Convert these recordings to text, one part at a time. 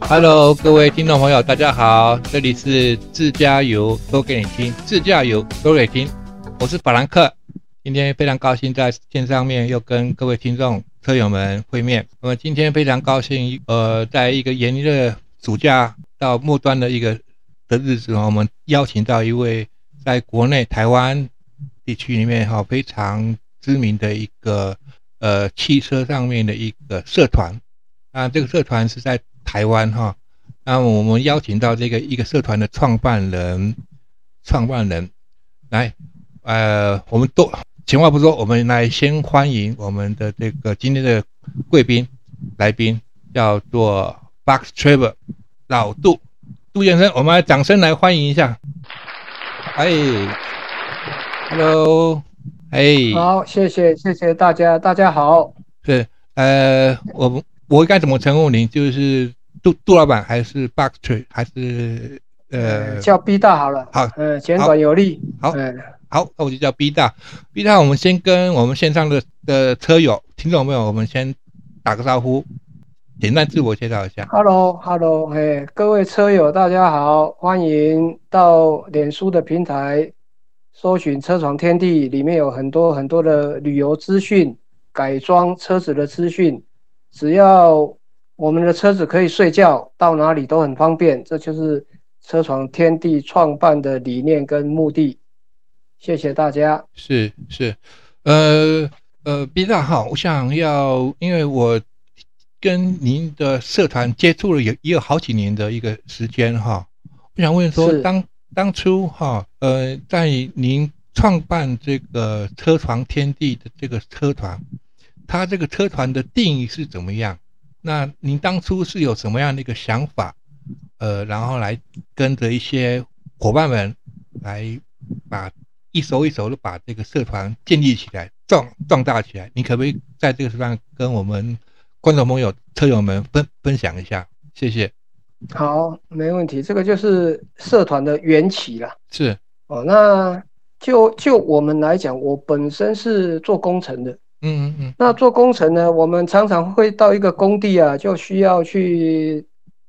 Hello，各位听众朋友，大家好，这里是自驾游说给你听，自驾游说给你听，我是法兰克，今天非常高兴在线上面又跟各位听众车友们会面。那么今天非常高兴，呃，在一个炎热暑假到末端的一个的日子，我们邀请到一位在国内台湾地区里面哈非常知名的一个呃汽车上面的一个社团，啊，这个社团是在。台湾哈，那我们邀请到这个一个社团的创办人，创办人来，呃，我们都闲话不说，我们来先欢迎我们的这个今天的贵宾来宾，叫做 Box Travel 老杜杜先生，我们来掌声来欢迎一下。哎，Hello，哎，好，谢谢谢谢大家，大家好。是，呃，我我该怎么称呼您？就是。杜杜老板还是 Box Tree 还是呃叫 B 大好了，好，呃简短有力，好，好，那我就叫 B 大，B 大，我们先跟我们线上的的车友、听众朋友，我们先打个招呼，简单自我介绍一下。Hello，Hello，哎，各位车友大家好，欢迎到脸书的平台搜寻“车床天地”，里面有很多很多的旅游资讯、改装车子的资讯，只要。我们的车子可以睡觉，到哪里都很方便，这就是车床天地创办的理念跟目的。谢谢大家。是是，呃呃，B 大哈，我想要，因为我跟您的社团接触了也也有好几年的一个时间哈，我想问说，当当初哈，呃，在您创办这个车床天地的这个车团，它这个车团的定义是怎么样？那您当初是有什么样的一个想法，呃，然后来跟着一些伙伴们来把一手一手的把这个社团建立起来、壮壮大起来？你可不可以在这个地方跟我们观众朋友、车友们分分享一下？谢谢。好，没问题。这个就是社团的缘起了。是哦，那就就我们来讲，我本身是做工程的。嗯嗯嗯，那做工程呢，我们常常会到一个工地啊，就需要去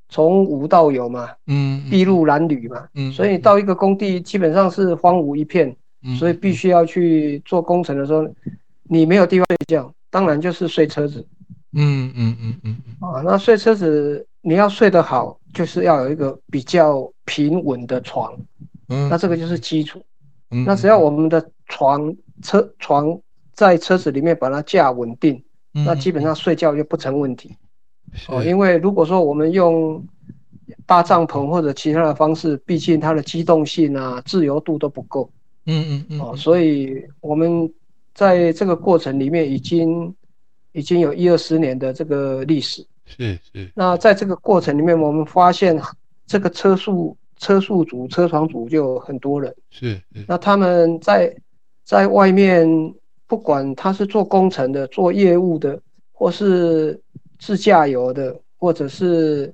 从无到有嘛，嗯，筚路蓝缕嘛，嗯，所以到一个工地基本上是荒芜一片，嗯所以必须要去做工程的时候，你没有地方睡觉，当然就是睡车子，嗯嗯嗯嗯啊，那睡车子你要睡得好，就是要有一个比较平稳的床，嗯，那这个就是基础，嗯，那只要我们的床车床。在车子里面把它架稳定，那基本上睡觉就不成问题。哦，因为如果说我们用搭帐篷或者其他的方式，毕竟它的机动性啊、自由度都不够。嗯嗯嗯。哦，所以我们在这个过程里面已经已经有一二十年的这个历史。是是。那在这个过程里面，我们发现这个车速车速组、车床组就很多人。是。那他们在在外面。不管他是做工程的、做业务的，或是自驾游的，或者是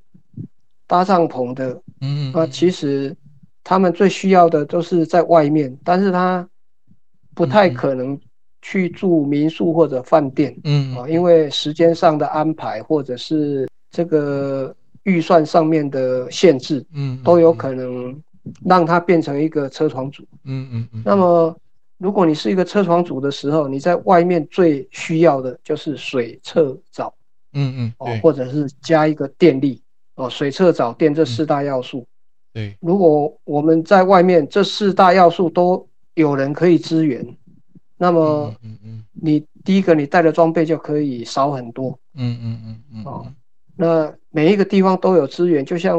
搭帐篷的，嗯，那，其实他们最需要的都是在外面，但是他不太可能去住民宿或者饭店，嗯，啊，因为时间上的安排或者是这个预算上面的限制，嗯，都有可能让它变成一个车床主，嗯嗯嗯，那么。如果你是一个车床组的时候，你在外面最需要的就是水、厕、澡，嗯嗯，哦，或者是加一个电力，哦，水、厕、澡、电这四大要素。对，如果我们在外面这四大要素都有人可以支援，那么，嗯嗯，你第一个你带的装备就可以少很多。嗯嗯嗯嗯，哦，那每一个地方都有资源，就像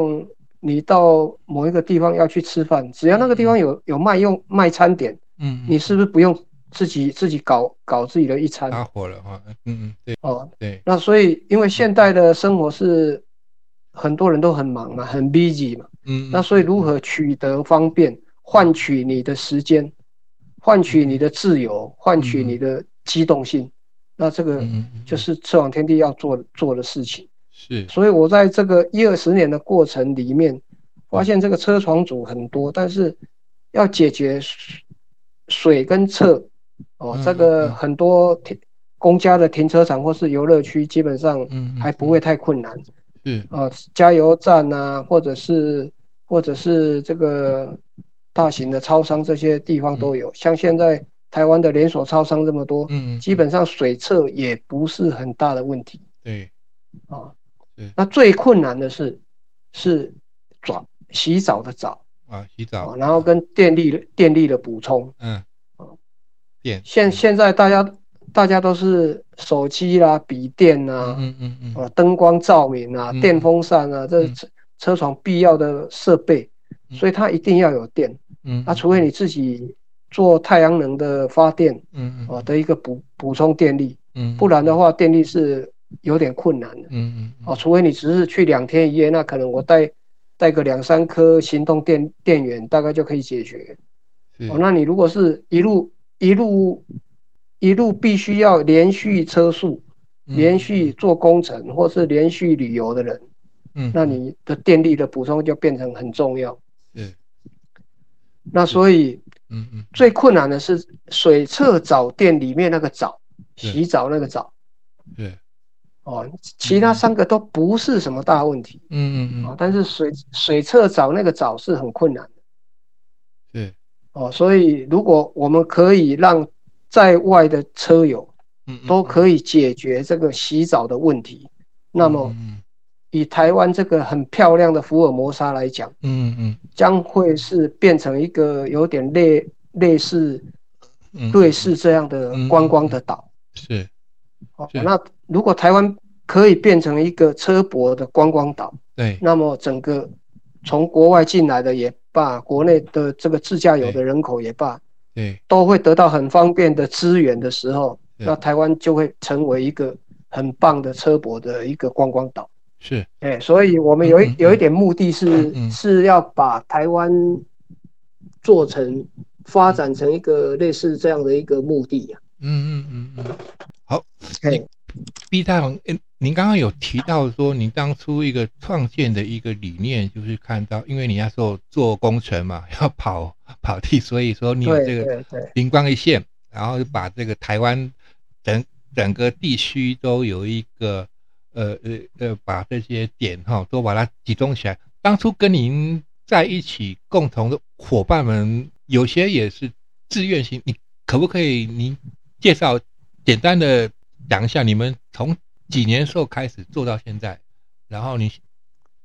你到某一个地方要去吃饭，只要那个地方有有卖用卖餐点。嗯，你是不是不用自己自己搞搞自己的一餐？搭伙了话，嗯嗯，对，哦对，那所以因为现代的生活是很多人都很忙嘛，很 busy 嘛，嗯，那所以如何取得方便，换取你的时间，换取你的自由，换取你的机动性，那这个就是车网天地要做做的事情。是，所以我在这个一二十年的过程里面，发现这个车床组很多，但是要解决水跟厕哦，这个很多停公家的停车场或是游乐区，基本上还不会太困难。嗯啊，加油站啊，或者是或者是这个大型的超商这些地方都有。像现在台湾的连锁超商这么多，嗯，基本上水厕也不是很大的问题。对，啊，那最困难的是是澡洗澡的澡啊，洗澡，然后跟电力电力的补充。嗯，啊，电现现在大家。大家都是手机啦、笔电呐，嗯嗯嗯，啊，灯光照明啊、电风扇啊，这车车床必要的设备，所以它一定要有电。嗯，啊，除非你自己做太阳能的发电，嗯嗯，啊的一个补补充电力，嗯，不然的话电力是有点困难的。嗯嗯，哦，除非你只是去两天一夜，那可能我带带个两三颗行动电电源，大概就可以解决。哦，那你如果是一路一路。一路必须要连续车速，连续做工程或是连续旅游的人，嗯，那你的电力的补充就变成很重要。嗯，那所以，嗯嗯，最困难的是水厕澡店里面那个澡，洗澡那个澡。对，哦，其他三个都不是什么大问题。嗯嗯嗯，但是水水厕澡那个澡是很困难的。对，哦，所以如果我们可以让在外的车友，嗯，都可以解决这个洗澡的问题。那么，以台湾这个很漂亮的福尔摩沙来讲，嗯嗯，将会是变成一个有点类类似瑞士这样的观光的岛。是，哦，那如果台湾可以变成一个车博的观光岛，对，那么整个从国外进来的也罢，国内的这个自驾游的人口也罢。对，都会得到很方便的资源的时候，那台湾就会成为一个很棒的车博的一个观光岛。是，哎，所以我们有一有一点目的是是要把台湾做成发展成一个类似这样的一个目的呀。嗯嗯嗯嗯，好，哎。，B 大王，您刚刚有提到说，您当初一个创建的一个理念，就是看到，因为你那时候做工程嘛，要跑跑地，所以说你有这个灵光一现，然后就把这个台湾整整个地区都有一个呃呃呃，把这些点哈都把它集中起来。当初跟您在一起共同的伙伴们，有些也是自愿性，你可不可以您介绍简单的？讲一下你们从几年时候开始做到现在，然后你，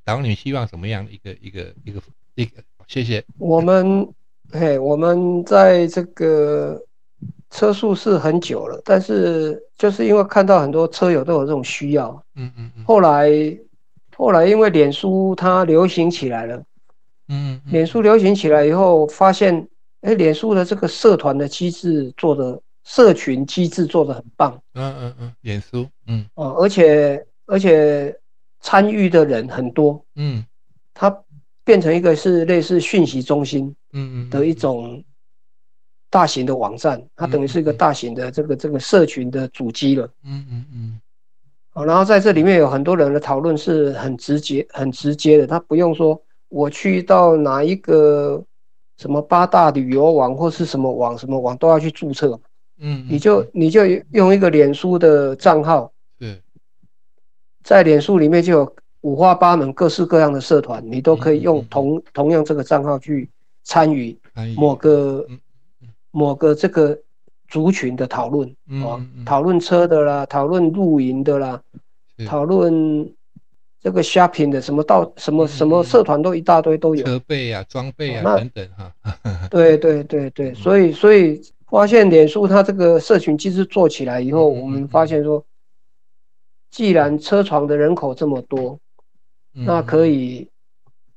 然后你希望什么样的一个一个一个一个？谢谢。我们，嘿，我们在这个车速是很久了，但是就是因为看到很多车友都有这种需要，嗯嗯嗯。后来，后来因为脸书它流行起来了，嗯，脸书流行起来以后，发现，哎，脸书的这个社团的机制做的。社群机制做的很棒，嗯嗯嗯，脸书，嗯。哦，而且而且参与的人很多，嗯，它变成一个是类似讯息中心，嗯嗯。的一种大型的网站，它等于是一个大型的这个这个社群的主机了，嗯嗯嗯，哦，然后在这里面有很多人的讨论是很直接很直接的，他不用说我去到哪一个什么八大旅游网或是什么网什么网都要去注册。嗯，你就你就用一个脸书的账号，对，在脸书里面就有五花八门、各式各样的社团，你都可以用同同样这个账号去参与某个某个这个族群的讨论啊，讨论车的啦，讨论露营的啦，讨论这个 shopping 的什么到什么什么社团都一大堆都有，车备啊、装备啊等等哈。对对对对，所以所以。发现脸书它这个社群机制做起来以后，我们发现说，既然车床的人口这么多，那可以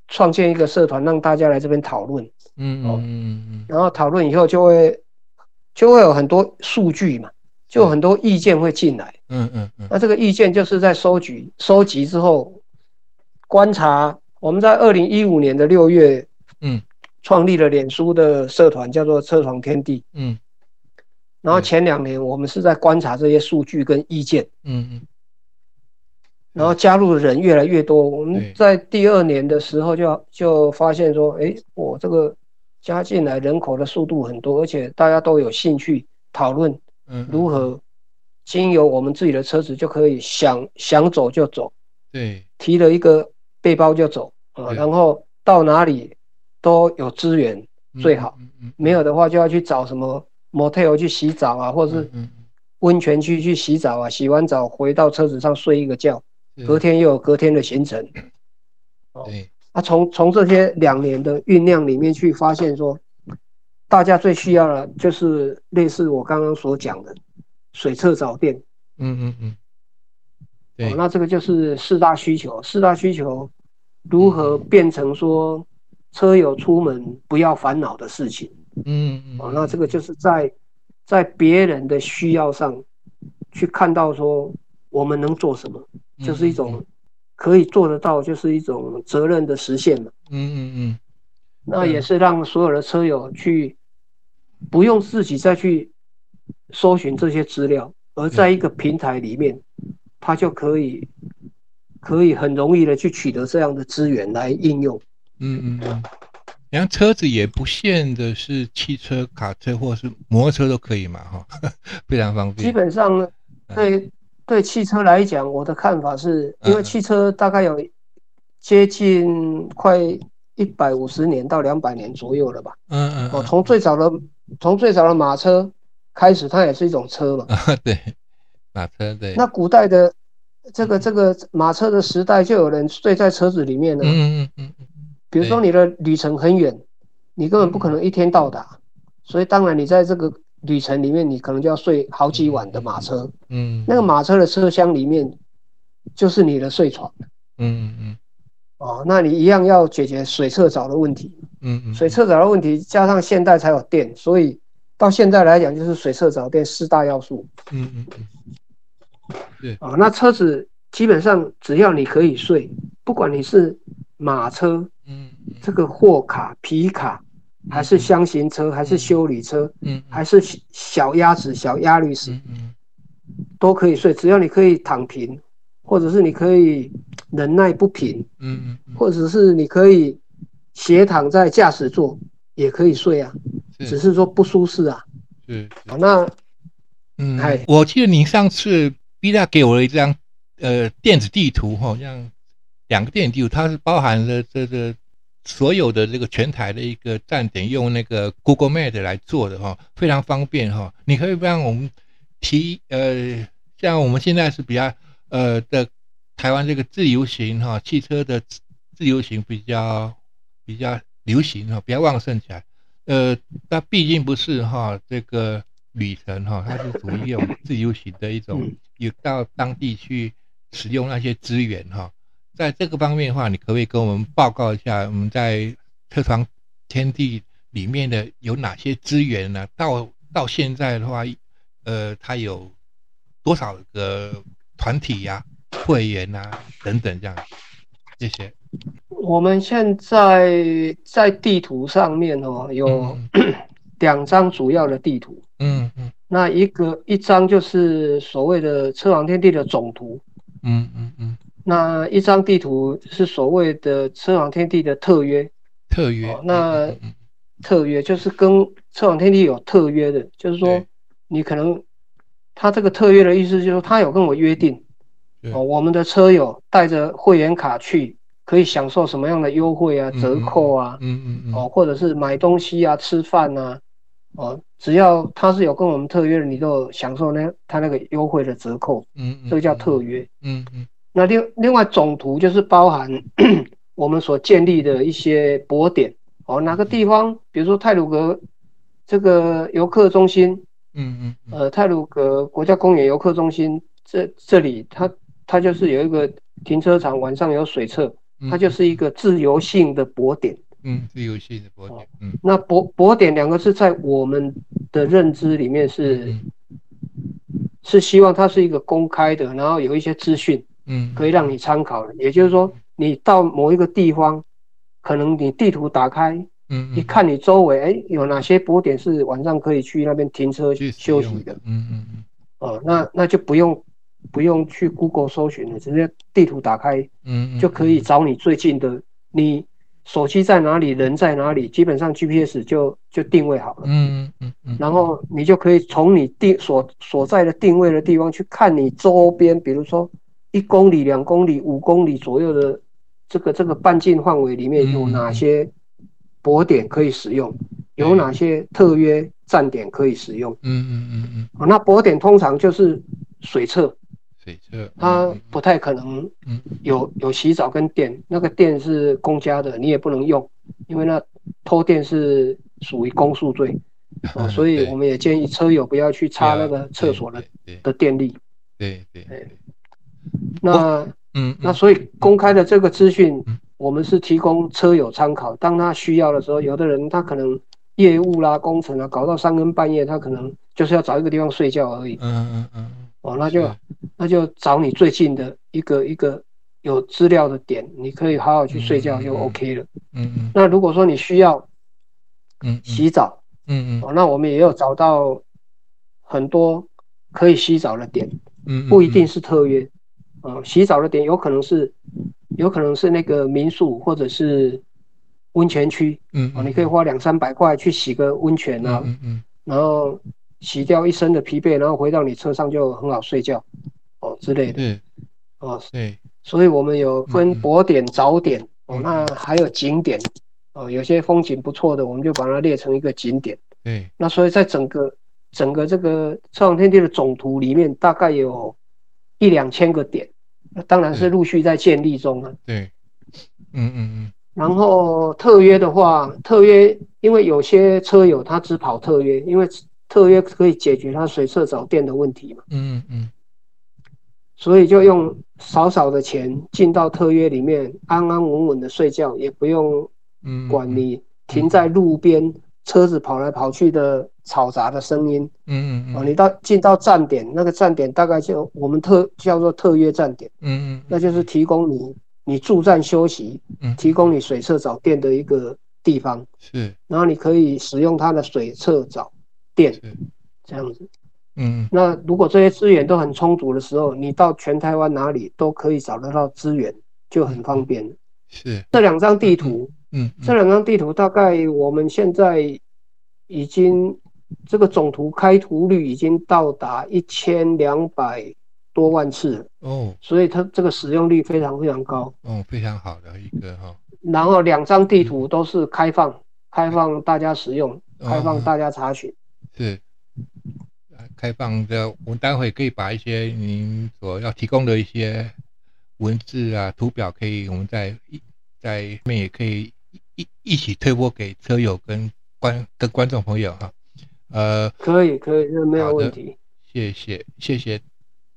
创建一个社团，让大家来这边讨论。嗯嗯嗯嗯。然后讨论以后就会就会有很多数据嘛，就很多意见会进来。嗯嗯嗯。那这个意见就是在收集收集之后，观察。我们在二零一五年的六月，嗯，创立了脸书的社团，叫做车床天地。嗯。然后前两年我们是在观察这些数据跟意见，嗯嗯，然后加入的人越来越多。我们在第二年的时候就就发现说，哎，我这个加进来人口的速度很多，而且大家都有兴趣讨论，嗯，如何经由我们自己的车子就可以想想走就走，对，提了一个背包就走啊，然后到哪里都有资源最好，没有的话就要去找什么 motel 去洗澡啊，或者是温泉区去洗澡啊，洗完澡回到车子上睡一个觉。隔天又有隔天的行程，哦，啊，从从这些两年的酝酿里面去发现说，大家最需要的就是类似我刚刚所讲的水厕澡店，嗯嗯嗯，对，那这个就是四大需求，四大需求如何变成说车友出门不要烦恼的事情，嗯嗯，哦，那这个就是在在别人的需要上去看到说我们能做什么。就是一种可以做得到，就是一种责任的实现嘛。嗯嗯嗯，那也是让所有的车友去不用自己再去搜寻这些资料，而在一个平台里面，他就可以可以很容易的去取得这样的资源来应用。嗯嗯嗯，然后车子也不限的是汽车、卡车或者是摩托车都可以嘛，哈，非常方便。基本上对。对汽车来讲，我的看法是，因为汽车大概有接近快一百五十年到两百年左右了吧。嗯嗯。哦，从最早的从最早的马车开始，它也是一种车嘛。对，马车对。那古代的这个这个马车的时代，就有人睡在车子里面呢。嗯嗯嗯嗯。比如说你的旅程很远，你根本不可能一天到达，所以当然你在这个。旅程里面，你可能就要睡好几晚的马车，嗯，那个马车的车厢里面就是你的睡床，嗯嗯。嗯，哦，那你一样要解决水厕澡的问题，嗯嗯，水厕澡的问题加上现代才有电，所以到现在来讲就是水厕澡电四大要素，嗯嗯嗯，对，哦，那车子基本上只要你可以睡，不管你是马车，嗯，这个货卡皮卡。还是箱型车，还是修理车，嗯，还是小鸭子、小鸭律师，嗯，都可以睡，只要你可以躺平，或者是你可以忍耐不平，嗯嗯，或者是你可以斜躺在驾驶座也可以睡啊，只是说不舒适啊。是，好，那，嗯，我记得你上次 B 大给我了一张呃电子地图，好像两个电子地图，它是包含了这个。所有的这个全台的一个站点用那个 Google Map 来做的哈，非常方便哈。你可以让我们提呃，像我们现在是比较呃的台湾这个自由行哈，汽车的自由行比较比较流行哈，比较旺盛起来。呃，那毕竟不是哈这个旅程哈，它是属于一种自由行的一种，有到当地去使用那些资源哈。在这个方面的话，你可不可以跟我们报告一下，我们在车床天地里面的有哪些资源呢？到到现在的话，呃，它有多少个团体呀、会员啊等等这样，谢谢。我们现在在地图上面哦，有 两张主要的地图。嗯嗯。那一个一张就是所谓的车王天地的总图。嗯嗯嗯。那一张地图是所谓的车网天地的特约，特约。那特约就是跟车网天地有特约的，就是说你可能他这个特约的意思就是说他有跟我约定，哦，我们的车友带着会员卡去可以享受什么样的优惠啊、折扣啊，嗯嗯嗯，哦，或者是买东西啊、吃饭啊，哦，只要他是有跟我们特约的，你都享受那他那个优惠的折扣，嗯嗯，这个叫特约，嗯嗯。那另另外总图就是包含 我们所建立的一些博点。哦，哪个地方，比如说泰鲁格这个游客中心，嗯嗯，呃，泰鲁格国家公园游客中心这这里，它它就是有一个停车场，晚上有水厕，它就是一个自由性的博点，嗯，自由性的博点，嗯，那博博点两个字在我们的认知里面是是希望它是一个公开的，然后有一些资讯。嗯，可以让你参考。的，也就是说，你到某一个地方，可能你地图打开，嗯，一看你周围，哎，有哪些波点是晚上可以去那边停车休息的，嗯嗯嗯，哦，那那就不用不用去 Google 搜寻了，直接地图打开，嗯，就可以找你最近的，你手机在哪里，人在哪里，基本上 GPS 就就定位好了，嗯嗯嗯，然后你就可以从你定所所在的定位的地方去看你周边，比如说一公里、两公里、五公里左右的这个这个半径范围里面有哪些泊点可以使用，有哪些特约。站点可以使用，嗯嗯嗯嗯，那泊点通常就是水厕，水厕，它不太可能有有洗澡跟电，那个电是公家的，你也不能用，因为那偷电是属于公诉罪，哦，所以我们也建议车友不要去插那个厕所的的电力，对对对，那嗯，那所以公开的这个资讯，我们是提供车友参考，当他需要的时候，有的人他可能。业务啦，工程啊，搞到三更半夜，他可能就是要找一个地方睡觉而已。嗯嗯嗯。哦，那就那就找你最近的一个一个有资料的点，你可以好好去睡觉就 OK 了。嗯嗯。那如果说你需要，嗯，洗澡，嗯嗯，哦，那我们也有找到很多可以洗澡的点。嗯。不一定是特约，哦，洗澡的点有可能是，有可能是那个民宿或者是。温泉区，嗯，哦，你可以花两三百块去洗个温泉啊，嗯嗯，然后洗掉一身的疲惫，然后回到你车上就很好睡觉，哦之类的，嗯，哦，对，所以我们有分泊点、早点，哦，那还有景点，哦，有些风景不错的，我们就把它列成一个景点，对，那所以在整个整个这个车航天地的总图里面，大概有一两千个点，那当然是陆续在建立中了，对，嗯嗯嗯。然后特约的话，特约因为有些车友他只跑特约，因为特约可以解决他水厕找电的问题嘛。嗯嗯。所以就用少少的钱进到特约里面，安安稳稳的睡觉，也不用管你停在路边车子跑来跑去的嘈杂的声音。嗯嗯嗯。哦，你到进到站点，那个站点大概就我们特叫做特约站点。嗯嗯。那就是提供你。你驻站休息，嗯，提供你水厕找电的一个地方是，然后你可以使用它的水厕找电，这样子，嗯，那如果这些资源都很充足的时候，你到全台湾哪里都可以找得到资源，就很方便是这两张地图，嗯，这两张地图大概我们现在已经这个总图开图率已经到达一千两百。多万次哦，所以它这个使用率非常非常高哦，非常好的一个哈。然后两张地图都是开放，开放大家使用，开放大家查询。是，开放的，我们待会可以把一些您所要提供的一些文字啊、图表，可以我们在在面也可以一一起推播给车友跟观跟观众朋友哈。呃，可以可以，这没有问题。谢谢谢谢。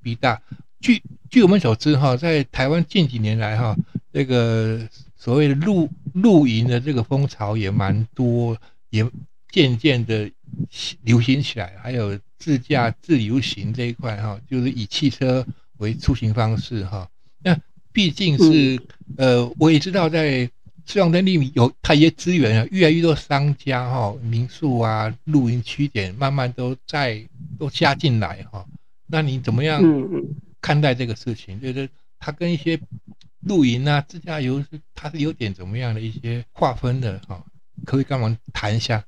比大，据据我们所知哈，在台湾近几年来哈，这个所谓的露露营的这个风潮也蛮多，也渐渐的流行起来。还有自驾自由行这一块哈，就是以汽车为出行方式哈。那毕竟是呃，我也知道在自动电力有它一些资源啊，越来越多商家哈、民宿啊、露营区点慢慢都在都加进来哈。那你怎么样看待这个事情？就是它跟一些露营啊、自驾游它是有点怎么样的一些划分的哈？可以跟我们谈一下。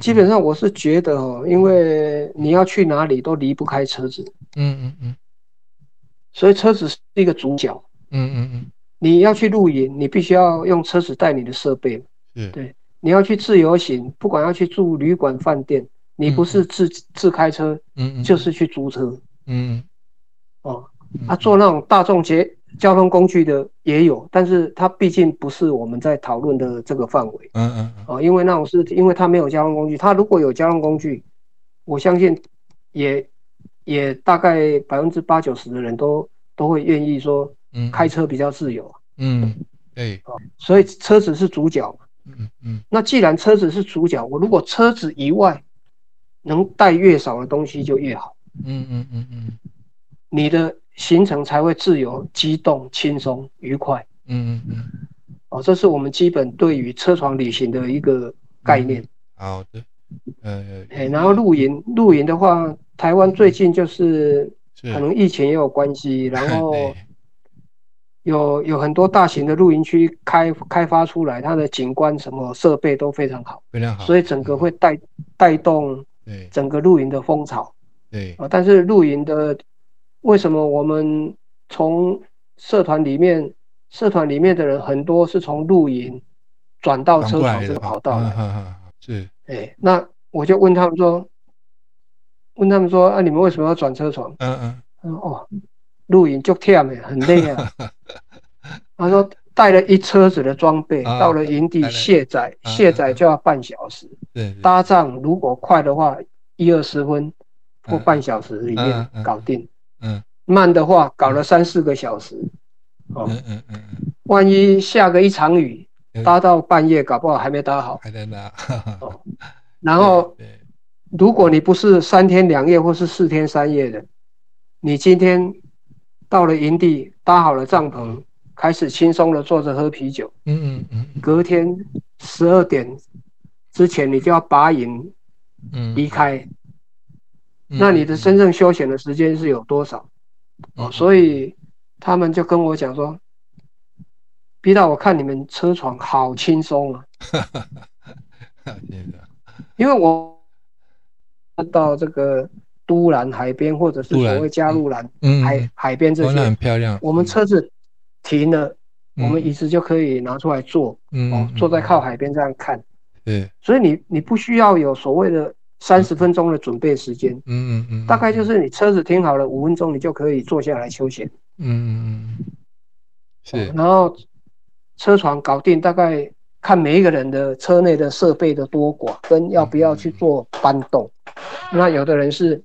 基本上我是觉得哦，因为你要去哪里都离不开车子。嗯嗯嗯。所以车子是一个主角。嗯嗯嗯。你要去露营，你必须要用车子带你的设备。嗯。对。你要去自由行，不管要去住旅馆、饭店。你不是自自开车，嗯，就是去租车，嗯，哦，啊，做那种大众接交通工具的也有，但是它毕竟不是我们在讨论的这个范围，嗯嗯，哦，因为那种是因为它没有交通工具，它如果有交通工具，我相信也也大概百分之八九十的人都都会愿意说，嗯，开车比较自由，嗯，对，所以车子是主角，嗯嗯，那既然车子是主角，我如果车子以外。能带越少的东西就越好。嗯嗯嗯嗯，你的行程才会自由、激动、轻松、愉快。嗯嗯嗯，哦，这是我们基本对于车床旅行的一个概念。好的，呃，哎，然后露营，露营的话，台湾最近就是可能疫情也有关系，然后 有有很多大型的露营区开开发出来，它的景观什么设备都非常好，非常好，所以整个会带带动整个露营的风潮。对。啊，但是露营的为什么我们从社团里面，社团里面的人很多是从露营转到车床这个跑道的，是，哎，那我就问他们说，问他们说，啊，你们为什么要转车床？嗯嗯，哦，露营就忝诶，很累啊。他说带了一车子的装备到了营地卸载，卸载就要半小时，对，搭帐如果快的话一二十分。或半小时里面搞定，嗯，慢的话搞了三四个小时，哦，嗯嗯嗯万一下个一场雨，搭到半夜，搞不好还没搭好，还在那，哦，然后，如果你不是三天两夜或是四天三夜的，你今天到了营地，搭好了帐篷，开始轻松的坐着喝啤酒，嗯嗯嗯，隔天十二点之前你就要拔营，嗯，离开。那你的真正休闲的时间是有多少？哦，所以他们就跟我讲说，逼到我看你们车床好轻松啊。因为我到这个都兰海边，或者是所谓加路兰海海边这些，很漂亮。我们车子停了，我们椅子就可以拿出来坐，哦，坐在靠海边这样看。对，所以你你不需要有所谓的。三十分钟的准备时间，嗯嗯嗯，大概就是你车子停好了五分钟，你就可以坐下来休闲。嗯嗯嗯，是。然后车床搞定，大概看每一个人的车内的设备的多寡，跟要不要去做搬动。那有的人是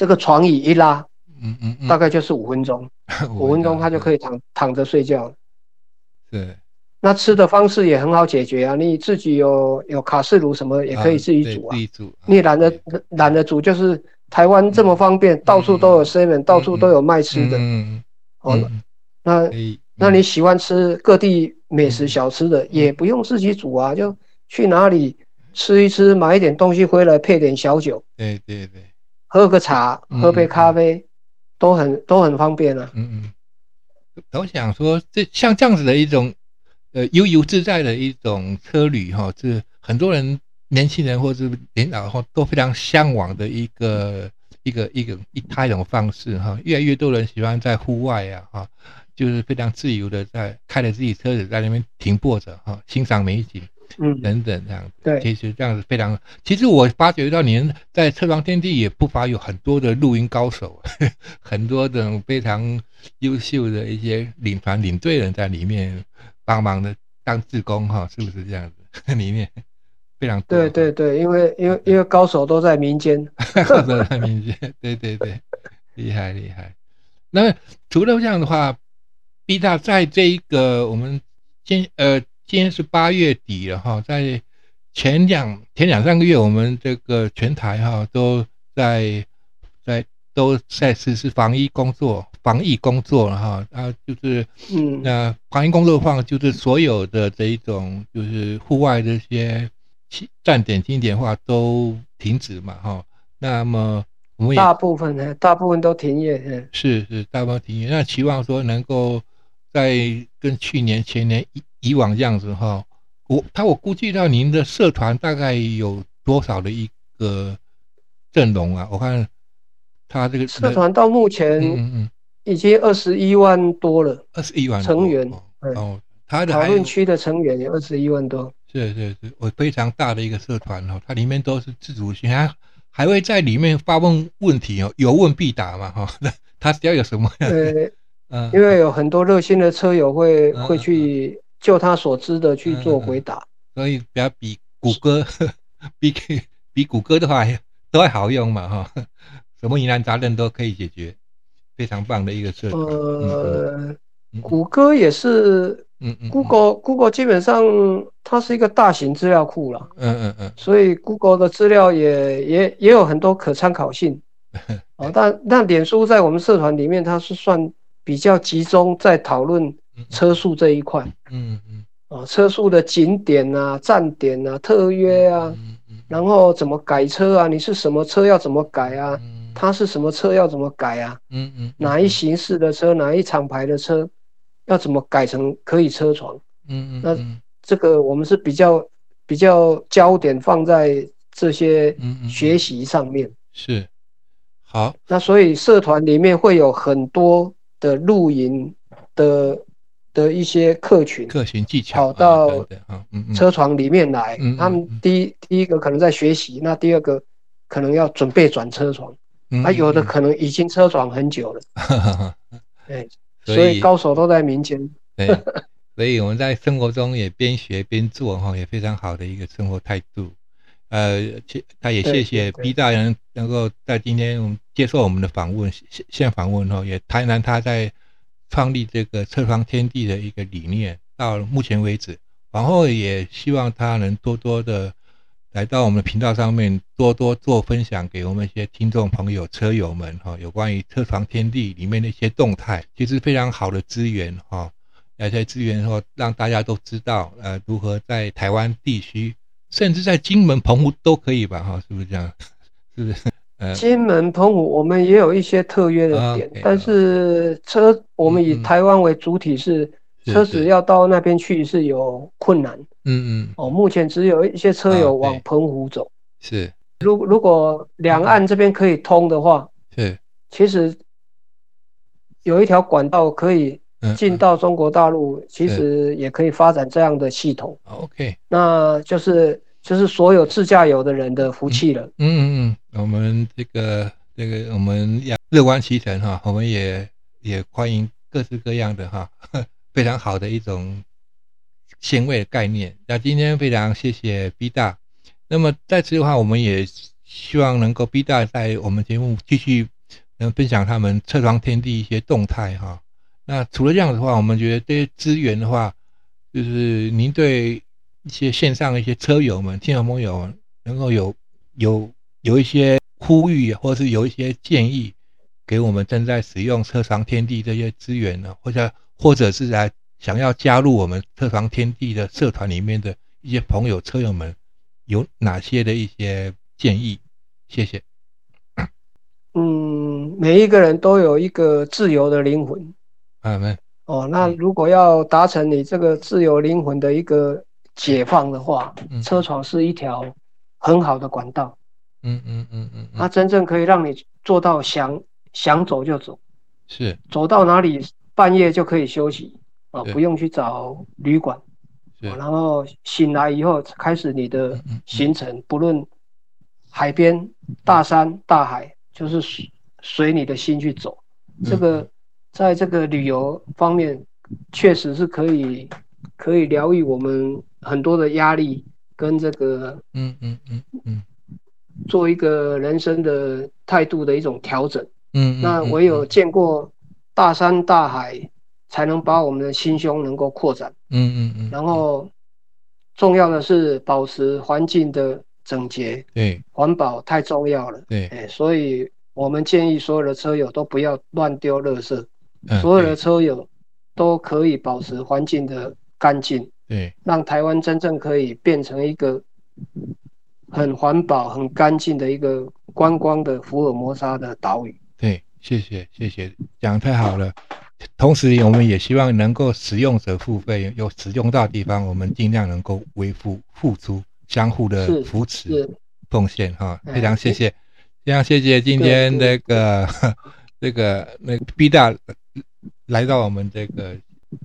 这个床椅一拉，嗯嗯，大概就是五分钟，五分钟他就可以躺躺着睡觉。对。那吃的方式也很好解决啊，你自己有有卡式炉什么也可以自己煮啊。你懒得懒得煮，就是台湾这么方便，到处都有 seven，到处都有卖吃的。嗯哦，那那你喜欢吃各地美食小吃的，也不用自己煮啊，就去哪里吃一吃，买一点东西回来配点小酒。对对对，喝个茶，喝杯咖啡，都很都很方便啊。嗯嗯，我想说，这像这样子的一种。呃，悠游自在的一种车旅哈，是很多人年轻人或者是年老后都非常向往的一个一个一个一他一种方式哈。越来越多人喜欢在户外呀哈，就是非常自由的在开着自己车子在那边停泊着哈，欣赏美景，嗯，等等这样子。对，其实这样子非常。其实我发觉到您在车床天地也不乏有很多的录音高手，很多的非常优秀的一些领团领队人在里面。帮忙的当志工哈，是不是这样子？里面非常对对对，因为因为因为高手都在民间，都在民间，对对对，厉害厉害。那除了这样的话，B 大在这一个我们先呃今天是八月底了哈，在前两前两三个月，我们这个全台哈都在在都在实施防疫工作。防疫工作了哈，啊，就是，嗯，那防疫工作的话，就是所有的这一种，就是户外这些站点、景点话都停止嘛，哈。那么我们也大部分呢，大部分都停业，是是，大部分停业。那期望说能够在跟去年、前年以以往这样子哈，我他我估计到您的社团大概有多少的一个阵容啊？我看他这个社团到目前，嗯嗯。已经二十一万多了，二十一万成员哦，他的讨论区的成员有二十一万多，是是是，我非常大的一个社团哦，它里面都是自主性，还还会在里面发问问题哦，有问必答嘛哈，那 他只要有什么，对，嗯，因为有很多热心的车友会会去就他所知的去做回答，所以比较比谷歌 比比谷歌的话都还好用嘛哈，什么疑难杂症都可以解决。非常棒的一个设计。呃，谷歌也是，嗯嗯，Google Google 基本上它是一个大型资料库了，嗯嗯嗯，所以 Google 的资料也也也有很多可参考性。哦，但但脸书在我们社团里面，它是算比较集中在讨论车速这一块。嗯嗯，啊，车速的景点啊、站点啊、特约啊，然后怎么改车啊？你是什么车要怎么改啊？它是什么车要怎么改啊？嗯嗯，哪一形式的车，哪一厂牌的车，要怎么改成可以车床？嗯嗯，那这个我们是比较比较焦点放在这些学习上面。是，好。那所以社团里面会有很多的露营的的一些客群，客群技巧跑到车床里面来。他们第一第一个可能在学习，那第二个可能要准备转车床。啊，有的可能已经车床很久了，对，所以高手都在民间。对，所以我们在生活中也边学边做哈，也非常好的一个生活态度。呃，他也谢谢 B 大人能够在今天接受我们的访问，现现访问哈，也谈谈他在创立这个车床天地的一个理念。到目前为止，往后也希望他能多多的。来到我们的频道上面，多多做分享给我们一些听众朋友、车友们哈，有关于车床天地里面的一些动态，其实非常好的资源哈。那些资源说让大家都知道，呃，如何在台湾地区，甚至在金门、澎湖都可以吧哈，是不是这样？是不是？呃，金门、澎湖我们也有一些特约的点，但是车我们以台湾为主体是。车子要到那边去是有困难，嗯嗯，哦，目前只有一些车友往澎湖走，是。如如果两岸这边可以通的话，是，其实有一条管道可以进到中国大陆，其实也可以发展这样的系统。OK，那就是就是所有自驾游的人的福气了。嗯嗯嗯，我们这个这个我们要乐观其成哈，我们也也欢迎各式各样的哈。非常好的一种鲜味的概念。那今天非常谢谢 B 大。那么在此的话，我们也希望能够 B 大在我们节目继续能分享他们车床天地一些动态哈。那除了这样的话，我们觉得这些资源的话，就是您对一些线上的一些车友们、听众朋友能够有有有一些呼吁，或者是有一些建议，给我们正在使用车床天地这些资源呢，或者。或者是来想要加入我们车床天地的社团里面的一些朋友、车友们，有哪些的一些建议？谢谢。嗯，每一个人都有一个自由的灵魂。啊，没。哦，那如果要达成你这个自由灵魂的一个解放的话，车床是一条很好的管道。嗯嗯嗯嗯。它真正可以让你做到想想走就走。是。走到哪里？半夜就可以休息啊，不用去找旅馆，然后醒来以后开始你的行程，不论海边、大山、大海，就是随随你的心去走。这个在这个旅游方面，确实是可以可以疗愈我们很多的压力跟这个嗯嗯嗯嗯，做一个人生的态度的一种调整。嗯，那唯有见过。大山大海才能把我们的心胸能够扩展。嗯嗯嗯。然后重要的是保持环境的整洁。对，环保太重要了。对，哎，所以我们建议所有的车友都不要乱丢垃圾。所有的车友都可以保持环境的干净。对，让台湾真正可以变成一个很环保、很干净的一个观光的福尔摩沙的岛屿。对。谢谢谢谢，讲太好了。同时，我们也希望能够使用者付费，有使用到地方，我们尽量能够维护、付出，相互的扶持、奉献。哈，非常谢谢，非常谢谢今天那个 那个那 B 大来到我们这个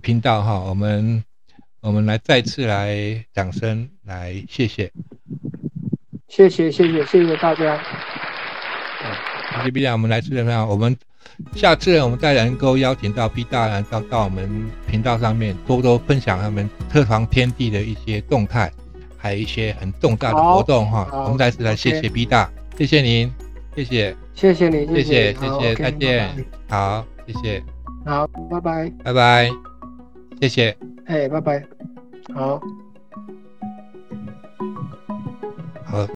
频道哈，我们我们来再次来掌声来谢谢，谢谢谢谢谢谢大家。谢谢 B 大，我们来次的分享，我们下次我们再能够邀请到 B 大到到我们频道上面多多分享他们特床天地的一些动态，还有一些很重大的活动哈。我们再次来谢谢 B 大，谢谢您，谢谢，谢谢您，谢谢谢谢，再见，好，谢谢，好，拜拜，拜拜，谢谢。哎，拜拜。好。